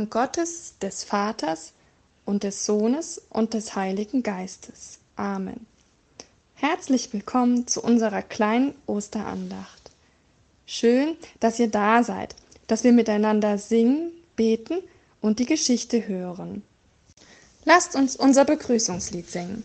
Namen Gottes, des Vaters und des Sohnes und des Heiligen Geistes. Amen. Herzlich willkommen zu unserer kleinen Osterandacht. Schön, dass ihr da seid, dass wir miteinander singen, beten und die Geschichte hören. Lasst uns unser Begrüßungslied singen.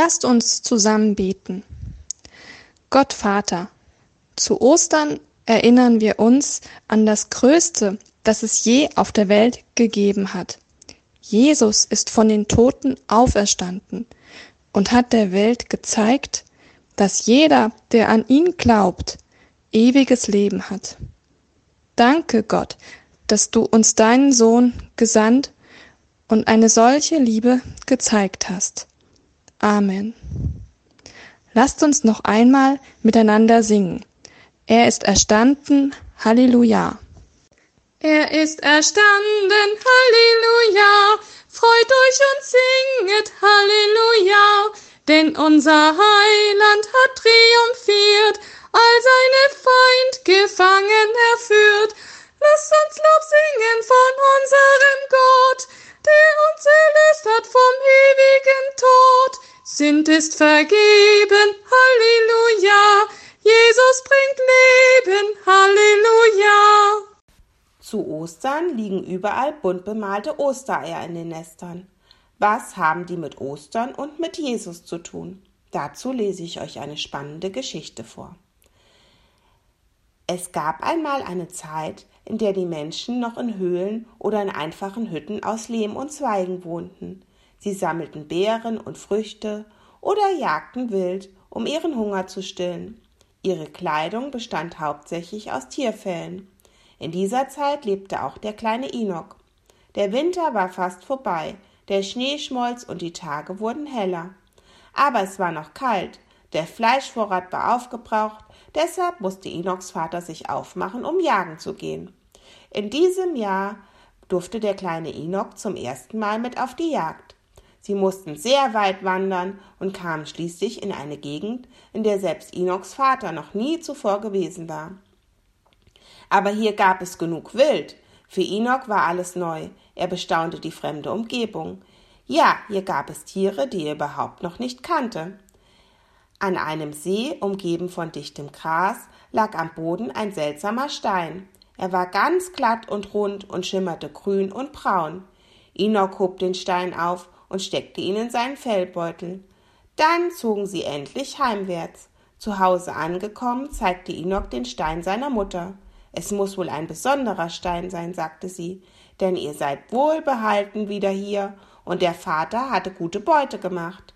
Lasst uns zusammen beten. Gott Vater, zu Ostern erinnern wir uns an das Größte, das es je auf der Welt gegeben hat. Jesus ist von den Toten auferstanden und hat der Welt gezeigt, dass jeder, der an ihn glaubt, ewiges Leben hat. Danke Gott, dass du uns deinen Sohn gesandt und eine solche Liebe gezeigt hast. Amen. Lasst uns noch einmal miteinander singen. Er ist erstanden, Halleluja. Er ist erstanden, Halleluja. Freut euch und singet, Halleluja. Denn unser Heiland hat triumphiert, all seine Feind gefangen erführt. Lasst uns Lob singen von unserem Gott, der uns erlöst hat vom ewigen Tod. Sünd ist vergeben, Halleluja. Jesus bringt Leben, Halleluja. Zu Ostern liegen überall bunt bemalte Ostereier in den Nestern. Was haben die mit Ostern und mit Jesus zu tun? Dazu lese ich euch eine spannende Geschichte vor. Es gab einmal eine Zeit, in der die Menschen noch in Höhlen oder in einfachen Hütten aus Lehm und Zweigen wohnten. Sie sammelten Beeren und Früchte oder jagten wild, um ihren Hunger zu stillen. Ihre Kleidung bestand hauptsächlich aus Tierfellen. In dieser Zeit lebte auch der kleine Inok. Der Winter war fast vorbei, der Schnee schmolz und die Tage wurden heller. Aber es war noch kalt, der Fleischvorrat war aufgebraucht, deshalb musste Enoks Vater sich aufmachen, um jagen zu gehen. In diesem Jahr durfte der kleine Inok zum ersten Mal mit auf die Jagd. Sie mussten sehr weit wandern und kamen schließlich in eine Gegend, in der selbst Enoks Vater noch nie zuvor gewesen war. Aber hier gab es genug Wild. Für Enok war alles neu. Er bestaunte die fremde Umgebung. Ja, hier gab es Tiere, die er überhaupt noch nicht kannte. An einem See, umgeben von dichtem Gras, lag am Boden ein seltsamer Stein. Er war ganz glatt und rund und schimmerte grün und braun. Enoch hob den Stein auf und steckte ihn in seinen Fellbeutel. Dann zogen sie endlich heimwärts. Zu Hause angekommen, zeigte Enoch den Stein seiner Mutter. Es muss wohl ein besonderer Stein sein, sagte sie, denn ihr seid wohlbehalten wieder hier, und der Vater hatte gute Beute gemacht.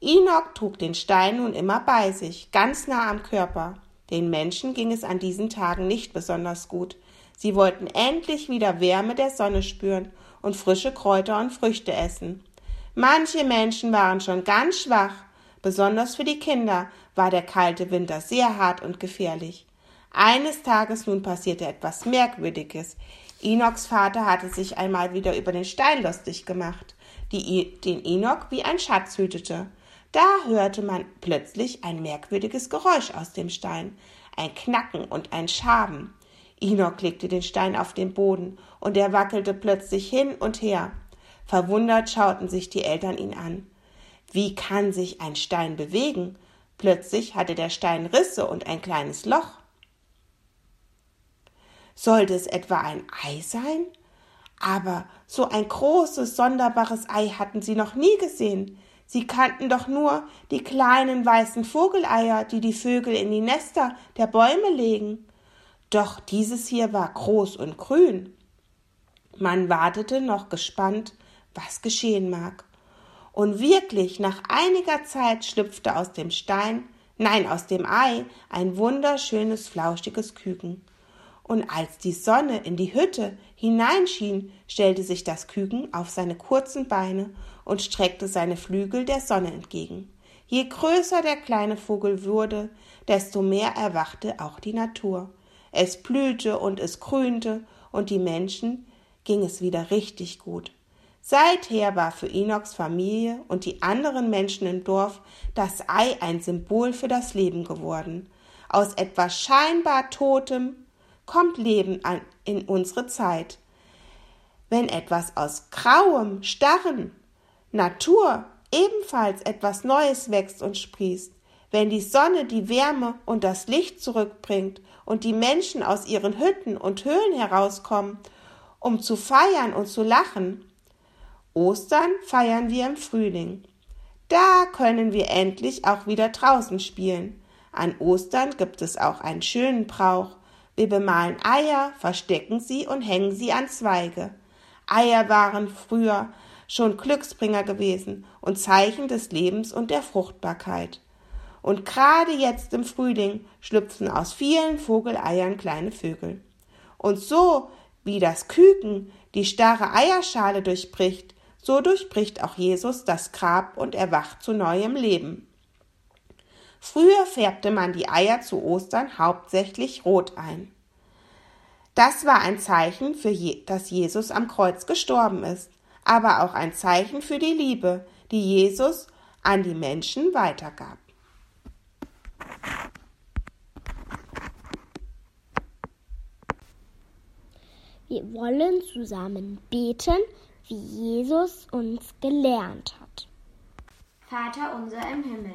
Enoch trug den Stein nun immer bei sich, ganz nah am Körper. Den Menschen ging es an diesen Tagen nicht besonders gut. Sie wollten endlich wieder Wärme der Sonne spüren und frische Kräuter und Früchte essen. Manche Menschen waren schon ganz schwach, besonders für die Kinder war der kalte Winter sehr hart und gefährlich. Eines Tages nun passierte etwas Merkwürdiges. Enochs Vater hatte sich einmal wieder über den Stein lustig gemacht, die, den Enoch wie ein Schatz hütete. Da hörte man plötzlich ein merkwürdiges Geräusch aus dem Stein, ein Knacken und ein Schaben. Enoch legte den Stein auf den Boden, und er wackelte plötzlich hin und her. Verwundert schauten sich die Eltern ihn an. Wie kann sich ein Stein bewegen? Plötzlich hatte der Stein Risse und ein kleines Loch. Sollte es etwa ein Ei sein? Aber so ein großes, sonderbares Ei hatten sie noch nie gesehen. Sie kannten doch nur die kleinen weißen Vogeleier, die die Vögel in die Nester der Bäume legen. Doch dieses hier war groß und grün. Man wartete noch gespannt, was geschehen mag. Und wirklich, nach einiger Zeit schlüpfte aus dem Stein, nein, aus dem Ei, ein wunderschönes, flauschiges Küken. Und als die Sonne in die Hütte hineinschien, stellte sich das Küken auf seine kurzen Beine und streckte seine Flügel der Sonne entgegen. Je größer der kleine Vogel wurde, desto mehr erwachte auch die Natur. Es blühte und es grünte, und die Menschen ging es wieder richtig gut. Seither war für Enochs Familie und die anderen Menschen im Dorf das Ei ein Symbol für das Leben geworden. Aus etwas scheinbar Totem kommt Leben in unsere Zeit. Wenn etwas aus grauem, starren, Natur ebenfalls etwas Neues wächst und sprießt, wenn die Sonne die Wärme und das Licht zurückbringt und die Menschen aus ihren Hütten und Höhlen herauskommen, um zu feiern und zu lachen. Ostern feiern wir im Frühling. Da können wir endlich auch wieder draußen spielen. An Ostern gibt es auch einen schönen Brauch. Wir bemalen Eier, verstecken sie und hängen sie an Zweige. Eier waren früher schon Glücksbringer gewesen und Zeichen des Lebens und der Fruchtbarkeit. Und gerade jetzt im Frühling schlüpfen aus vielen Vogeleiern kleine Vögel. Und so wie das Küken die starre Eierschale durchbricht, so durchbricht auch Jesus das Grab und erwacht zu neuem Leben. Früher färbte man die Eier zu Ostern hauptsächlich rot ein. Das war ein Zeichen, für je, dass Jesus am Kreuz gestorben ist aber auch ein Zeichen für die Liebe, die Jesus an die Menschen weitergab. Wir wollen zusammen beten, wie Jesus uns gelernt hat. Vater unser im Himmel,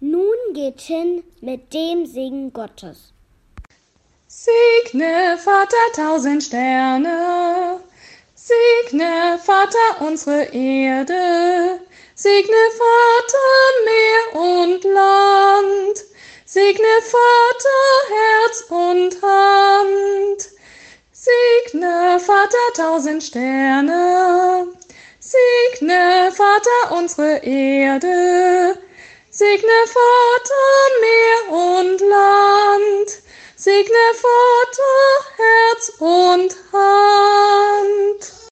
Nun geht hin mit dem Segen Gottes. Segne Vater tausend Sterne. Segne, Vater, unsere Erde, segne, Vater, Meer und Land, segne, Vater, Herz und Hand, segne, Vater, tausend Sterne, segne, Vater, unsere Erde, segne, Vater, Meer und Land, segne, Vater, Herz und Hand.